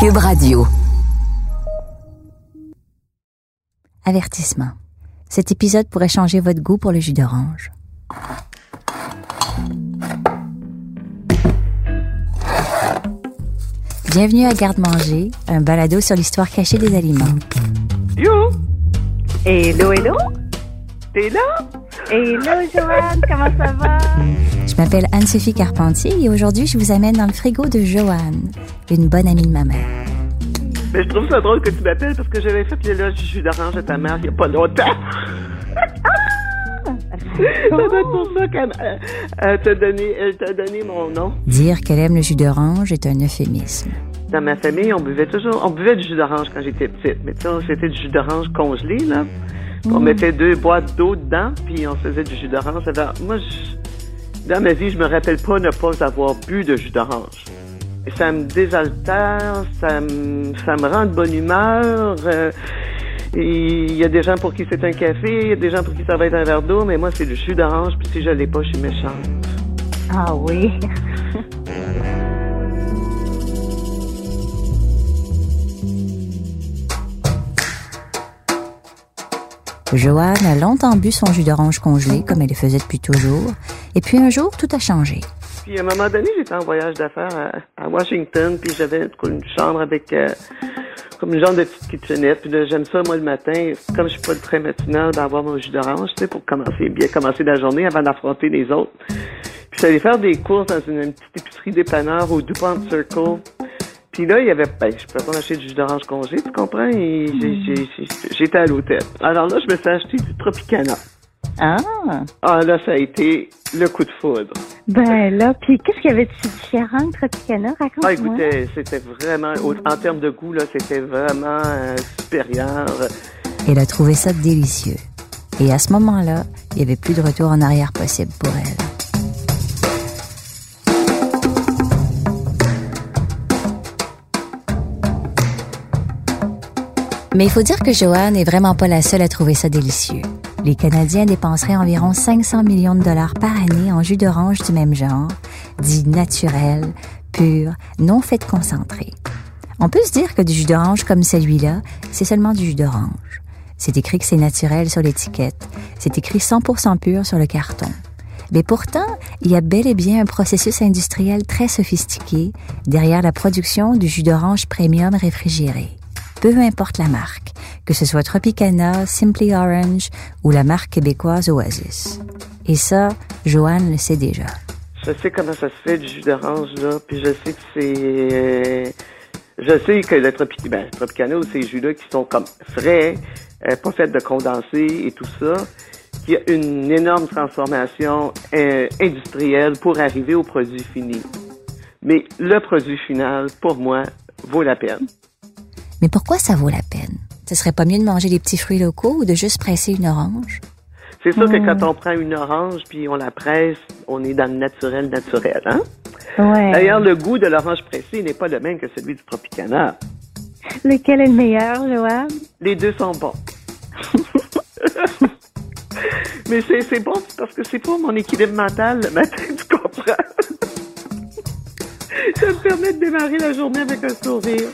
Cube Radio. Avertissement. Cet épisode pourrait changer votre goût pour le jus d'orange. Bienvenue à Garde-Manger, un balado sur l'histoire cachée des aliments. Yo! Hello, hello. T'es là? Hello, Joanne, comment ça va? Je m'appelle Anne-Sophie Carpentier et aujourd'hui, je vous amène dans le frigo de Joanne, une bonne amie de ma mère. Mais je trouve ça drôle que tu m'appelles parce que j'avais fait l'éloge du jus d'orange à ta mère il n'y a pas longtemps. ça doit être pour ça qu'elle euh, elle t'a donné, elle t'a donné mon nom. Dire qu'elle aime le jus d'orange est un euphémisme. Dans ma famille, on buvait toujours, on buvait du jus d'orange quand j'étais petite. Mais tu sais, c'était du jus d'orange congelé, là. On mettait deux boîtes d'eau dedans, puis on faisait du jus d'orange. Moi, je- dans ma vie, je me rappelle pas ne pas avoir bu de jus d'orange. Ça me désaltère, ça me, ça me rend de bonne humeur. euh, Il y a des gens pour qui c'est un café, il y a des gens pour qui ça va être un verre d'eau, mais moi, c'est le jus d'orange, puis si je l'ai pas, je suis méchante. Ah oui. Joanne a longtemps bu son jus d'orange congelé, comme elle le faisait depuis toujours. Et puis un jour, tout a changé. Puis à un moment donné, j'étais en voyage d'affaires à, Washington, puis j'avais une chambre avec euh, comme une genre de petite kitchenette. Puis j'aime ça, moi, le matin, comme je suis pas très matinal, d'avoir mon jus d'orange, tu sais, pour commencer bien, commencer la journée avant d'affronter les autres. Puis j'allais faire des courses dans une, une petite épicerie dépanneur au DuPont Circle. Puis là, il y avait, ben, je pouvais pas m'acheter du jus d'orange congelé, tu comprends? Et j'ai- j'ai- j'ai- j'étais à l'hôtel. Alors là, je me suis acheté du Tropicana. Ah. Ah là, ça a été le coup de foudre. Ben là, puis qu'est-ce qu'il y avait de si différent de Tropicana? Ah, Raconte-moi. écoutez, c'était vraiment, en termes de goût, là, c'était vraiment euh, supérieur. Elle a trouvé ça délicieux. Et à ce moment-là, il n'y avait plus de retour en arrière possible pour elle. Mais il faut dire que Joanne n'est vraiment pas la seule à trouver ça délicieux. Les Canadiens dépenseraient environ 500 millions de dollars par année en jus d'orange du même genre, dit naturel, pur, non fait concentré. On peut se dire que du jus d'orange comme celui-là, c'est seulement du jus d'orange. C'est écrit que c'est naturel sur l'étiquette. C'est écrit 100% pur sur le carton. Mais pourtant, il y a bel et bien un processus industriel très sophistiqué derrière la production du jus d'orange premium réfrigéré. Peu importe la marque, que ce soit Tropicana, Simply Orange ou la marque québécoise Oasis. Et ça, Joanne le sait déjà. Je sais comment ça se fait du jus d'orange, là, puis je sais que c'est... euh, je sais que le Tropic- ben, Tropicana ou ces jus-là qui sont comme frais, euh, pas faits de condensé et tout ça, qu'il y a une énorme transformation euh, industrielle pour arriver au produit fini. Mais le produit final, pour moi, vaut la peine. Mais pourquoi ça vaut la peine? Ce serait pas mieux de manger des petits fruits locaux ou de juste presser une orange? C'est sûr que quand on prend une orange puis on la presse, on est dans le naturel naturel, hein? Ouais. D'ailleurs, le goût de l'orange pressée n'est pas le même que celui du Tropicana. Lequel est le meilleur, Joanne? Les deux sont bons. Mais c'est, c'est bon parce que c'est pour mon équilibre mental le matin, tu comprends? Ça me permet de démarrer la journée avec un sourire.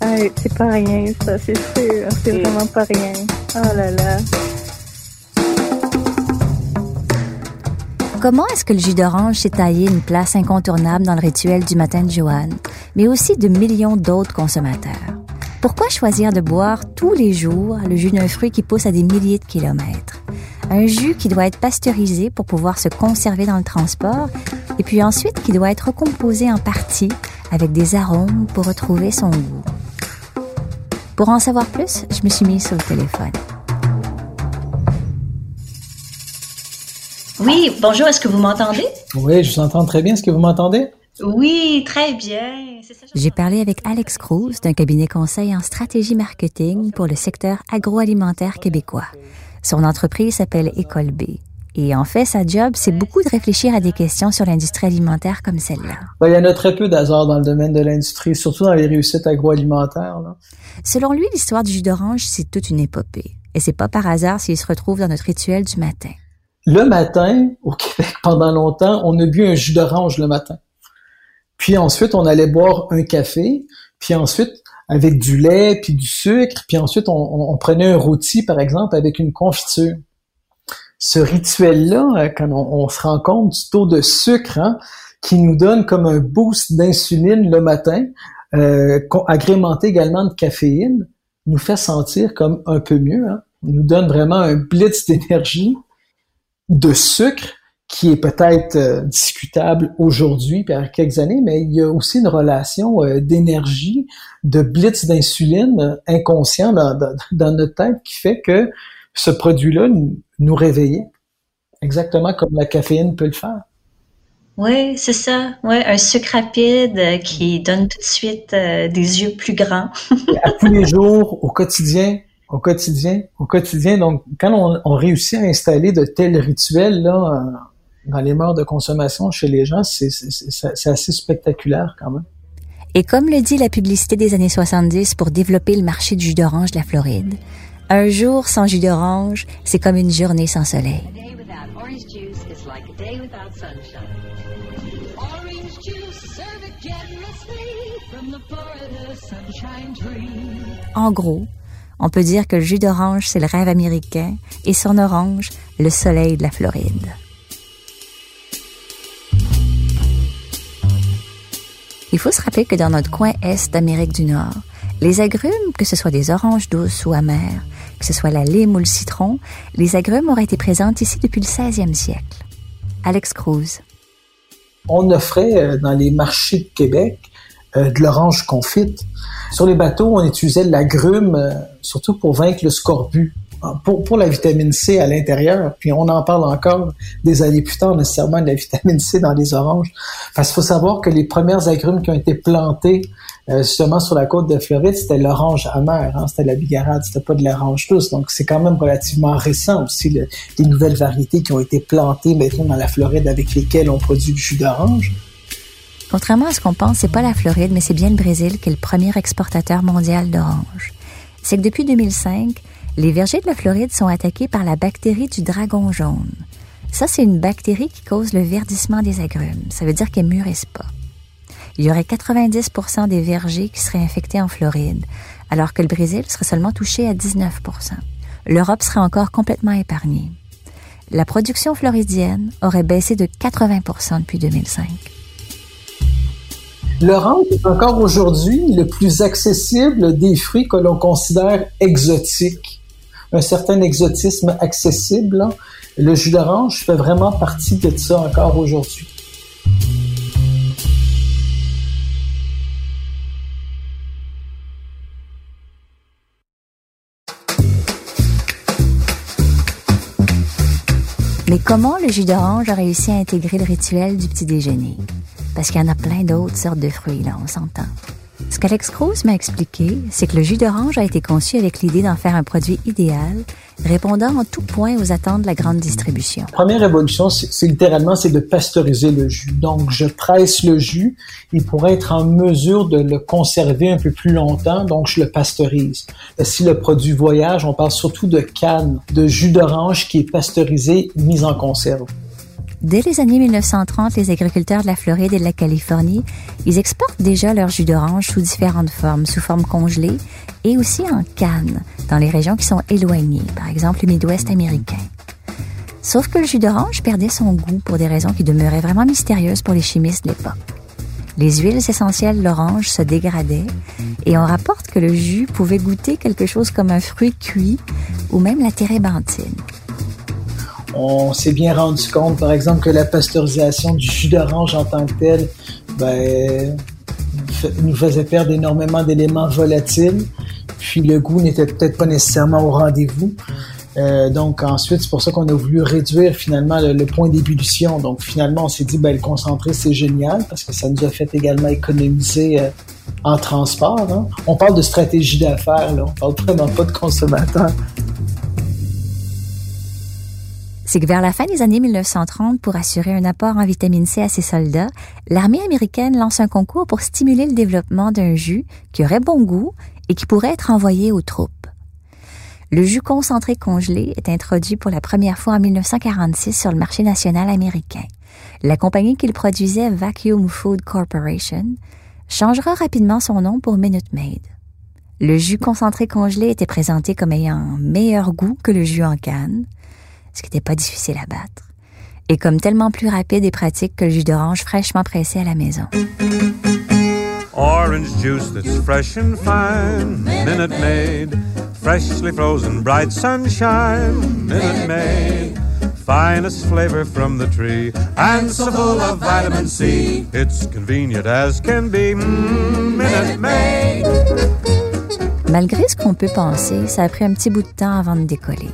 Hey, c'est pas rien, ça, c'est sûr. C'est vraiment pas rien. Oh là là. Comment est-ce que le jus d'orange s'est taillé une place incontournable dans le rituel du matin de Joanne, mais aussi de millions d'autres consommateurs? Pourquoi choisir de boire tous les jours le jus d'un fruit qui pousse à des milliers de kilomètres? Un jus qui doit être pasteurisé pour pouvoir se conserver dans le transport et puis ensuite qui doit être recomposé en partie avec des arômes pour retrouver son goût. Pour en savoir plus, je me suis mise sur le téléphone. Oui, bonjour, est-ce que vous m'entendez? Oui, je vous entends très bien. Est-ce que vous m'entendez? Oui, très bien. J'ai parlé avec Alex Cruz d'un cabinet conseil en stratégie marketing pour le secteur agroalimentaire québécois. Son entreprise s'appelle École B. Et en fait, sa job, c'est beaucoup de réfléchir à des questions sur l'industrie alimentaire comme celle-là. Ben, il y en a très peu d'hasard dans le domaine de l'industrie, surtout dans les réussites agroalimentaires. là. Selon lui, l'histoire du jus d'orange, c'est toute une épopée. Et c'est pas par hasard s'il se retrouve dans notre rituel du matin. Le matin, au Québec, pendant longtemps, on a bu un jus d'orange le matin. Puis ensuite, on allait boire un café. puis ensuite avec du lait, puis du sucre, puis ensuite on, prenait un rôti, par exemple, avec une confiture. Ce rituel-là, euh, quand on, se rend compte du taux de sucre hein, qui nous donne comme un boost d'insuline le matin, euh, agrémenté également de caféine, nous fait sentir comme un peu mieux. Hein. nous donne vraiment un blitz d'énergie, de sucre, qui est peut-être euh, discutable aujourd'hui, par quelques années, mais il y a aussi une relation euh, d'énergie, de blitz d'insuline inconscient dans, notre tête qui fait que ce produit-là nous, réveillait, exactement comme la caféine peut le faire. Oui, c'est ça. Ouais, un sucre rapide qui donne tout de suite des yeux plus grands. à tous les jours, au quotidien, au quotidien, au quotidien. Donc, quand on, on réussit à installer de tels rituels là dans les morts de consommation chez les gens, c'est assez spectaculaire quand même. Et comme le dit la publicité des années 70 pour développer le marché du jus d'orange de la Floride, un jour sans jus d'orange, c'est comme une journée sans soleil. En gros, on peut dire que le jus d'orange, c'est le rêve américain et son orange, le soleil de la Floride. Il faut se rappeler que dans notre coin est d'Amérique du Nord, les agrumes, que ce soit des oranges douces ou amères, que ce soit la lime ou le citron, les agrumes auraient été présents ici depuis le 16e siècle. Alex Cruz. On offrait euh, dans les marchés de Québec euh, de l'orange confite. Sur les bateaux, on utilisait l'agrume euh, surtout pour vaincre le scorbut pour, pour la vitamine C à l'intérieur, puis on en parle encore des années plus tard, nécessairement de la vitamine C dans les oranges. Parce qu'il faut savoir que les premières agrumes qui ont été plantées euh, justement sur la côte de Floride, c'était l'orange amère, hein, c'était la bigarade, c'était pas de l'orange douce. Donc c'est quand même relativement récent aussi les nouvelles variétés qui ont été plantées maintenant dans la Floride avec lesquelles on produit du jus d'orange. Contrairement à ce qu'on pense, c'est pas la Floride, mais c'est bien le Brésil qui est le premier exportateur mondial d'oranges. C'est que depuis 2005, les vergers de la Floride sont attaqués par la bactérie du dragon jaune. Ça, c'est une bactérie qui cause le verdissement des agrumes. Ça veut dire qu'elles mûrissent pas. Il y aurait 90% des vergers qui seraient infectés en Floride, alors que le Brésil serait seulement touché à 19% L'Europe serait encore complètement épargnée. La production floridienne aurait baissé de 80% depuis 2005. L'orange est encore aujourd'hui le plus accessible des fruits que l'on considère exotiques un certain exotisme accessible. Le jus d'orange fait vraiment partie de ça encore aujourd'hui. Mais comment le jus d'orange a réussi à intégrer le rituel du petit déjeuner? Parce qu'il y en a plein d'autres sortes de fruits, là, on s'entend. Ce qu'Alex Cruz m'a expliqué, c'est que le jus d'orange a été conçu avec l'idée d'en faire un produit idéal, répondant en tout point aux attentes de la grande distribution. Première évolution, c'est littéralement c'est de pasteuriser le jus. Donc, je presse le jus, il pourrait être en mesure de le conserver un peu plus longtemps, donc je le pasteurise. Si le produit voyage, on parle surtout de canne de jus d'orange qui est pasteurisé, mis en conserve. Dès les années 1930, les agriculteurs de la Floride et de la Californie, ils exportent déjà leur jus d'orange sous différentes formes, sous forme congelée et aussi en canne, dans les régions qui sont éloignées, par exemple le Midwest américain. Sauf que le jus d'orange perdait son goût pour des raisons qui demeuraient vraiment mystérieuses pour les chimistes de l'époque. Les huiles essentielles de l'orange se dégradaient et on rapporte que le jus pouvait goûter quelque chose comme un fruit cuit ou même la térébenthine on s'est bien rendu compte, par exemple, que la pasteurisation du jus d'orange en tant que tel ben, nous faisait perdre énormément d'éléments volatiles, puis le goût n'était peut-être pas nécessairement au rendez-vous. Euh, donc ensuite, c'est pour ça qu'on a voulu réduire finalement le, point d'ébullition. Donc finalement, on s'est dit, ben, le concentré, c'est génial parce que ça nous a fait également économiser euh, en transport. Hein. On parle de stratégie d'affaires, on parle vraiment pas de consommateurs c'est que vers la fin des années 1930, pour assurer un apport en vitamine C à ses soldats, l'armée américaine lance un concours pour stimuler le développement d'un jus qui aurait bon goût et qui pourrait être envoyé aux troupes. Le jus concentré congelé est introduit pour la première fois en 1946 sur le marché national américain. La compagnie qui le produisait, Vacuum Food Corporation, changera rapidement son nom pour Minute Maid. Le jus concentré congelé était présenté comme ayant meilleur goût que le jus en canne, ce qui n'était pas difficile à battre, et comme tellement plus rapide et pratique que le jus d'orange fraîchement pressé à la maison. Orange juice that's fresh and fine, Minute Maid. Freshly frozen, bright sunshine, Minute Maid. Finest flavor from the tree, and so full of vitamin C. It's convenient as can be, mm, Minute Maid. Malgré ce qu'on peut penser, ça a pris un petit bout de temps avant de décoller.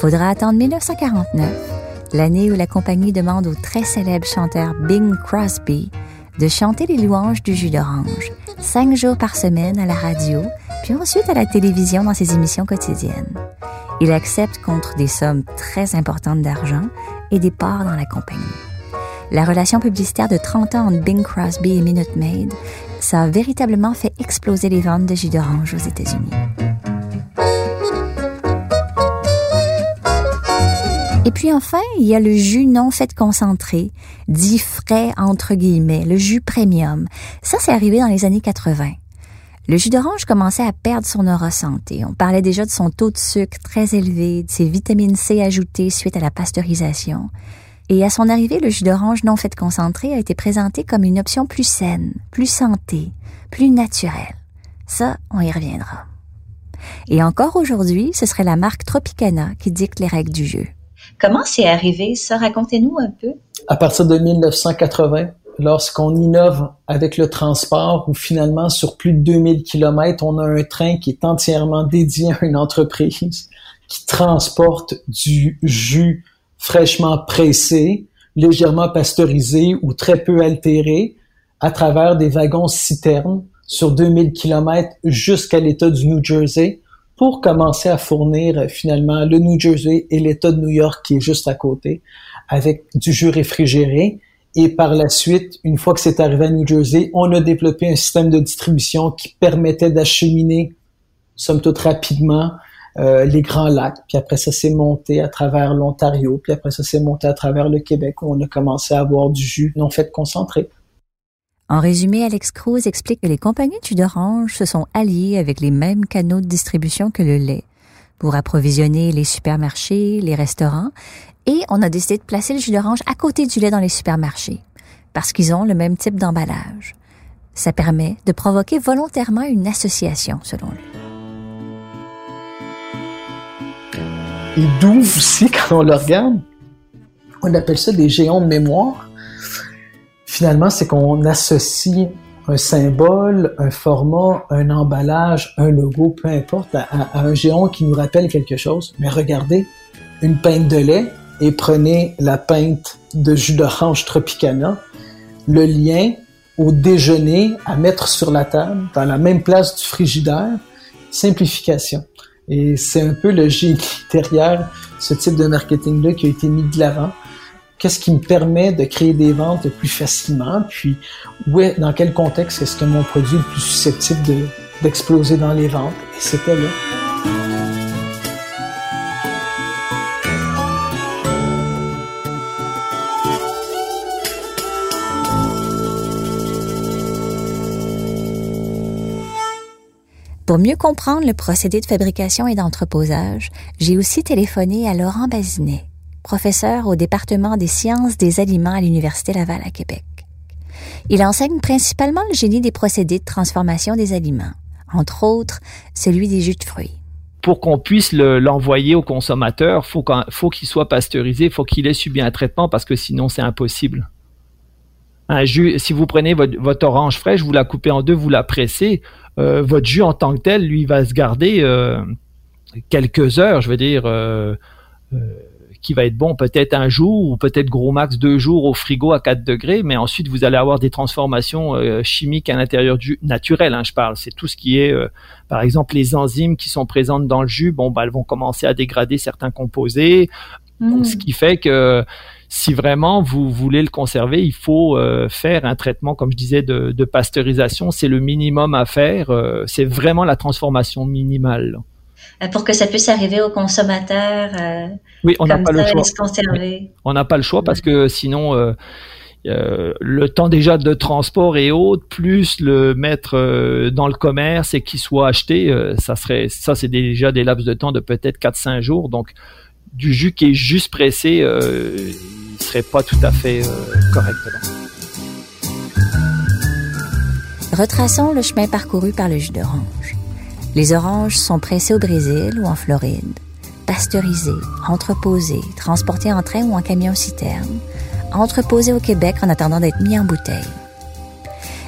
Faudra attendre 1949, l'année où la compagnie demande au très célèbre chanteur Bing Crosby de chanter les louanges du jus d'orange, cinq jours par semaine à la radio, puis ensuite à la télévision dans ses émissions quotidiennes. Il accepte contre des sommes très importantes d'argent et des parts dans la compagnie. La relation publicitaire de 30 ans entre Bing Crosby et Minute Maid ça a véritablement fait exploser les ventes de jus d'orange aux États-Unis. Et puis enfin, il y a le jus non fait concentré, dit frais entre guillemets, le jus premium. Ça, c'est arrivé dans les années 80. Le jus d'orange commençait à perdre son aura santé. On parlait déjà de son taux de sucre très élevé, de ses vitamines C ajoutées suite à la pasteurisation. Et à son arrivée, le jus d'orange non fait concentré a été présenté comme une option plus saine, plus santé, plus naturelle. Ça, on y reviendra. Et encore aujourd'hui, ce serait la marque Tropicana qui dicte les règles du jeu. Comment c'est arrivé ça? Racontez-nous un peu. À partir de 1980, lorsqu'on innove avec le transport, où finalement, sur plus de 2000 km, on a un train qui est entièrement dédié à une entreprise qui transporte du jus fraîchement pressé, légèrement pasteurisé ou très peu altéré à travers des wagons citernes sur 2000 km jusqu'à l'État du New Jersey pour commencer à fournir euh, finalement le New Jersey et l'État de New York qui est juste à côté avec du jus réfrigéré. Et par la suite, une fois que c'est arrivé à New Jersey, on a développé un système de distribution qui permettait d'acheminer, somme toute rapidement, euh, les Grands Lacs, puis après ça s'est monté à travers l'Ontario, puis après ça s'est monté à travers le Québec où on a commencé à avoir du jus non fait concentré. En résumé, Alex Cruz explique que les compagnies de jus d'orange se sont alliées avec les mêmes canaux de distribution que le lait pour approvisionner les supermarchés, les restaurants, et on a décidé de placer le jus d'orange à côté du lait dans les supermarchés, parce qu'ils ont le même type d'emballage. Ça permet de provoquer volontairement une association, selon lui. Et d'où aussi, quand on le regarde, on appelle ça des géants de mémoire. Finalement, c'est qu'on associe un symbole, un format, un emballage, un logo, peu importe, à, un géant qui nous rappelle quelque chose. Mais regardez, une pinte de lait et prenez la pinte de jus d'orange Tropicana. Le lien au déjeuner à mettre sur la table, dans la même place du frigidaire, simplification. Et c'est un peu le génie derrière ce type de marketing-là qui a été mis de l'avant. Qu'est-ce qui me permet de créer des ventes plus facilement? Puis, ouais, dans quel contexte est-ce que mon produit est le plus susceptible d'exploser dans les ventes? Et c'était là. Pour mieux comprendre le procédé de fabrication et d'entreposage, j'ai aussi téléphoné à Laurent Bazinet, professeur au département des sciences des aliments à l'Université Laval à Québec. Il enseigne principalement le génie des procédés de transformation des aliments, entre autres celui des jus de fruits pour qu'on puisse l'envoyer au consommateur, faut faut qu'il soit pasteurisé, faut qu'il ait subi un traitement parce que sinon c'est impossible. Un jus, si vous prenez votre, orange fraîche, vous la coupez en deux, vous la pressez, euh, votre jus en tant que tel, lui, va se garder euh, quelques heures, je veux dire, euh, qui va être bon peut-être un jour ou peut-être gros max deux jours au frigo à 4 degrés, mais ensuite vous allez avoir des transformations chimiques à l'intérieur du naturel, hein, je parle. C'est tout ce qui est, par exemple, les enzymes qui sont présentes dans le jus, bon, bah, elles vont commencer à dégrader certains composés, mmh. ce qui fait que si vraiment vous voulez le conserver, il faut euh, faire un traitement, comme je disais, de, pasteurisation. C'est le minimum à faire. Euh, c'est vraiment la transformation minimale. Euh, pour que ça puisse arriver au consommateur. oui, on n'a pas le choix. On n'a pas le choix parce que sinon euh, le temps déjà de transport et autres, plus le mettre euh, dans le commerce et qu'il soit acheté, euh, ça serait, ça c'est déjà des laps de temps de peut-être 4-5 jours. Donc, du jus qui est juste pressé, il serait pas tout à fait correct. Retraçons le chemin parcouru par le jus d'orange. Les oranges sont pressées au Brésil ou en Floride, pasteurisées, entreposées, transportées en train ou en camion-citerne, entreposées au Québec en attendant d'être mis en bouteille.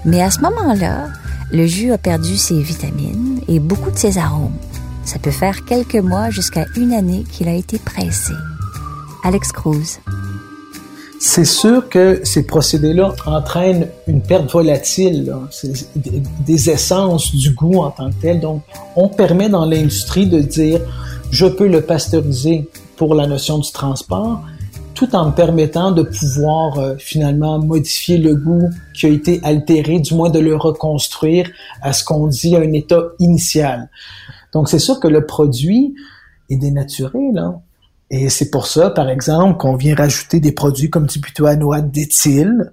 Mais à ce moment-là, le jus a perdu ses vitamines et beaucoup de ses arômes. Ça peut faire quelques mois jusqu'à une année qu'il a été pressé. Alex Cruz. C'est sûr que ces procédés-là entraînent une perte volatile des essences du goût en tant que tel. Donc, on permet dans l'industrie de dire, je peux le pasteuriser pour la notion du transport, tout en me permettant de pouvoir euh, finalement modifier le goût qui a été altéré, du moins de le reconstruire à ce qu'on dit un état initial. Donc c'est sûr que le produit est dénaturé là. Et c'est pour ça, par exemple, qu'on vient rajouter des produits comme du butyanoate d'éthyle,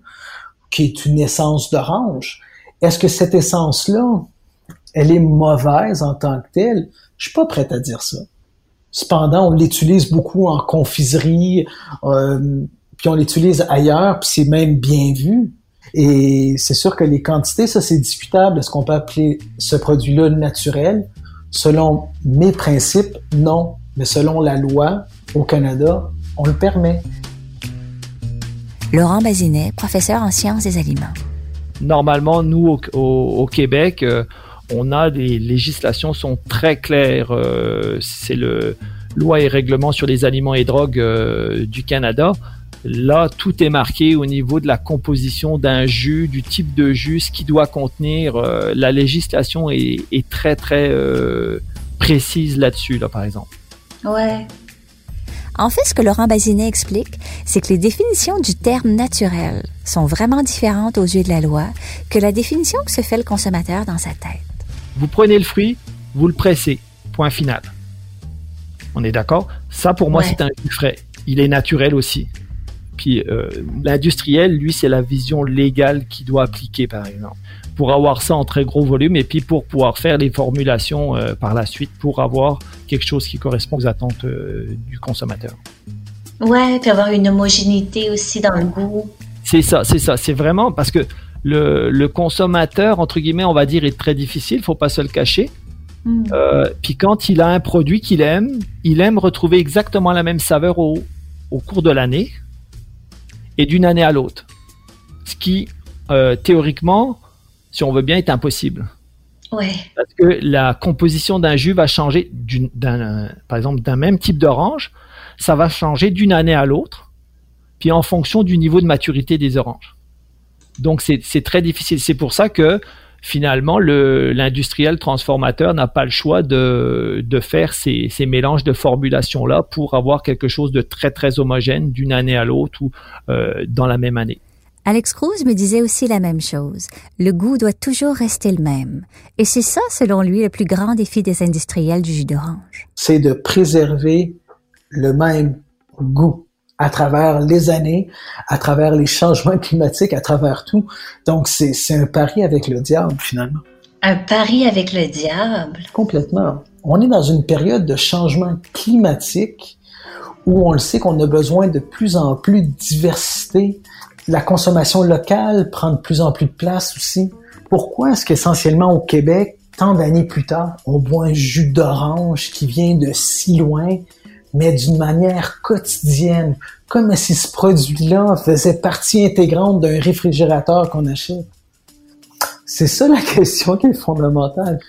qui est une essence d'orange. Est-ce que cette essence-là, elle est mauvaise en tant que telle? Je suis pas prête à dire ça. Cependant, on l'utilise beaucoup en confiserie, euh, puis on l'utilise ailleurs, puis c'est même bien vu. Et c'est sûr que les quantités, ça c'est discutable. Est-ce qu'on peut appeler ce produit-là naturel? Selon mes principes, non. Mais selon la loi au Canada, on le permet. Laurent Bazinet, professeur en sciences des aliments. Normalement, nous, au, Québec, euh, on a des législations sont très claires. Euh, c'est le loi et règlement sur les aliments et drogues euh, du Canada. Là, tout est marqué au niveau de la composition d'un jus, du type de jus, ce qui doit contenir. Euh, la législation est, est très très précise là-dessus, là par exemple. Ouais. En fait, ce que Laurent Bazinet explique, c'est que les définitions du terme naturel sont vraiment différentes aux yeux de la loi que la définition que se fait le consommateur dans sa tête. Vous prenez le fruit, vous le pressez. Point final. On est d'accord? Ça, pour moi, c'est un jus frais. Il est naturel aussi. Puis euh, l'industriel, lui, c'est la vision légale qu'il doit appliquer, par exemple, pour avoir ça en très gros volume et puis pour pouvoir faire les formulations euh, par la suite pour avoir quelque chose qui correspond aux attentes euh, du consommateur. Ouais, puis avoir une homogénéité aussi dans le goût. C'est ça, c'est ça. C'est vraiment parce que le, consommateur, entre guillemets, on va dire, est très difficile, faut pas se le cacher. Hmm. Euh, puis quand il a un produit qu'il aime, il aime retrouver exactement la même saveur au, cours de l'année et d'une année à l'autre. Ce qui, euh, théoriquement, si on veut bien, est impossible. Ouais. Parce que la composition d'un jus va changer, d'un, par exemple, d'un même type d'orange, ça va changer d'une année à l'autre, puis en fonction du niveau de maturité des oranges. Donc c'est très difficile. C'est pour ça que finalement l'industriel transformateur n'a pas le choix de, de faire ces, ces, mélanges de formulations là pour avoir quelque chose de très très homogène d'une année à l'autre ou euh, dans la même année. Alex Cruz me disait aussi la même chose. Le goût doit toujours rester le même. Et c'est ça, selon lui, le plus grand défi des industriels du jus d'orange. C'est de préserver le même goût à travers les années, à travers les changements climatiques, à travers tout. Donc, c'est un pari avec le diable, finalement. Un pari avec le diable? Complètement. On est dans une période de changement climatique où on le sait qu'on a besoin de plus en plus de diversité. La consommation locale prend de plus en plus de place aussi. Pourquoi est-ce qu'essentiellement au Québec, tant d'années plus tard, on boit un jus d'orange qui vient de si loin, mais d'une manière quotidienne, comme si ce produit-là faisait partie intégrante d'un réfrigérateur qu'on achète. C'est ça la question qui est fondamentale.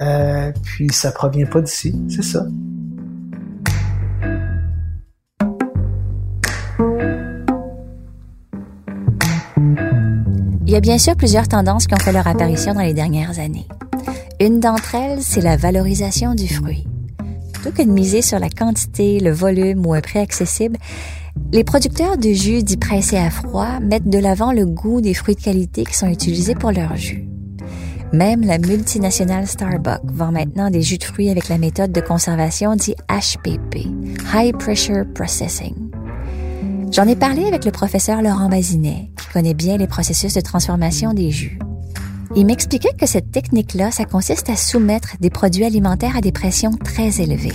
Euh, puis ça provient pas d'ici, c'est ça. Il y a bien sûr plusieurs tendances qui ont fait leur apparition dans les dernières années. Une d'entre elles, c'est la valorisation du fruit. Plutôt que de miser sur la quantité, le volume ou un prix accessible, les producteurs de jus dits pressés à froid mettent de l'avant le goût des fruits de qualité qui sont utilisés pour leur jus. Même la multinationale Starbucks vend maintenant des jus de fruits avec la méthode de conservation dit HPP, High Pressure Processing. J'en ai parlé avec le professeur Laurent Bazinet, qui connaît bien les processus de transformation des jus. Il m'expliquait que cette technique-là, ça consiste à soumettre des produits alimentaires à des pressions très élevées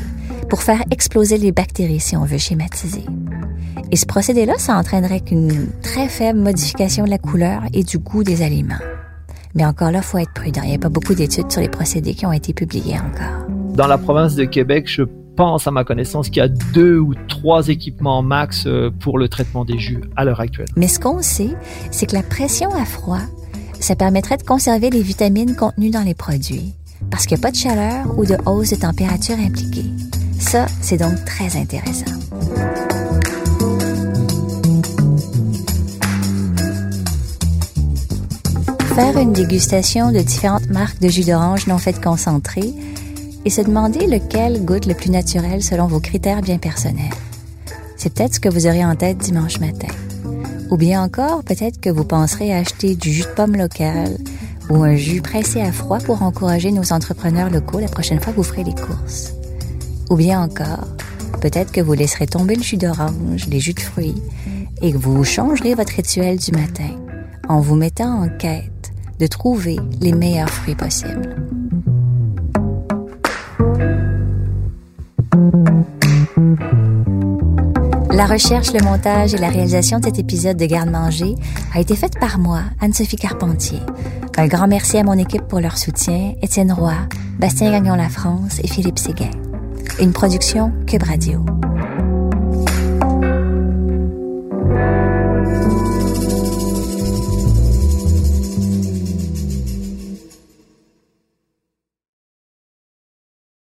pour faire exploser les bactéries, si on veut schématiser. Et ce procédé-là, ça entraînerait qu'une très faible modification de la couleur et du goût des aliments. Mais encore là, faut être prudent. Il n'y a pas beaucoup d'études sur les procédés qui ont été publiés encore. Dans la province de Québec, je pense à ma connaissance qu'il y a deux ou trois équipements max euh, pour le traitement des jus à l'heure actuelle. Mais ce qu'on sait, c'est que la pression à froid ça permettrait de conserver les vitamines contenues dans les produits, parce qu'il n'y a pas de chaleur ou de hausse de température impliquée. Ça, c'est donc très intéressant. Faire une dégustation de différentes marques de jus d'orange non faites concentré et se demander lequel goûte le plus naturel selon vos critères bien personnels. C'est peut-être ce que vous aurez en tête dimanche matin. Ou bien encore, peut-être que vous penserez acheter du jus de pomme local ou un jus pressé à froid pour encourager nos entrepreneurs locaux la prochaine fois que vous ferez les courses. Ou bien encore, peut-être que vous laisserez tomber le jus d'orange, les jus de fruits, et que vous changerez votre rituel du matin en vous mettant en quête de trouver les meilleurs fruits possibles. La recherche, le montage et la réalisation de cet épisode de Garde-Manger a été faite par moi, Anne-Sophie Carpentier. Un grand merci à mon équipe pour leur soutien, Étienne Roy, Bastien Gagnon La France et Philippe Séguin. Une production Cube Radio.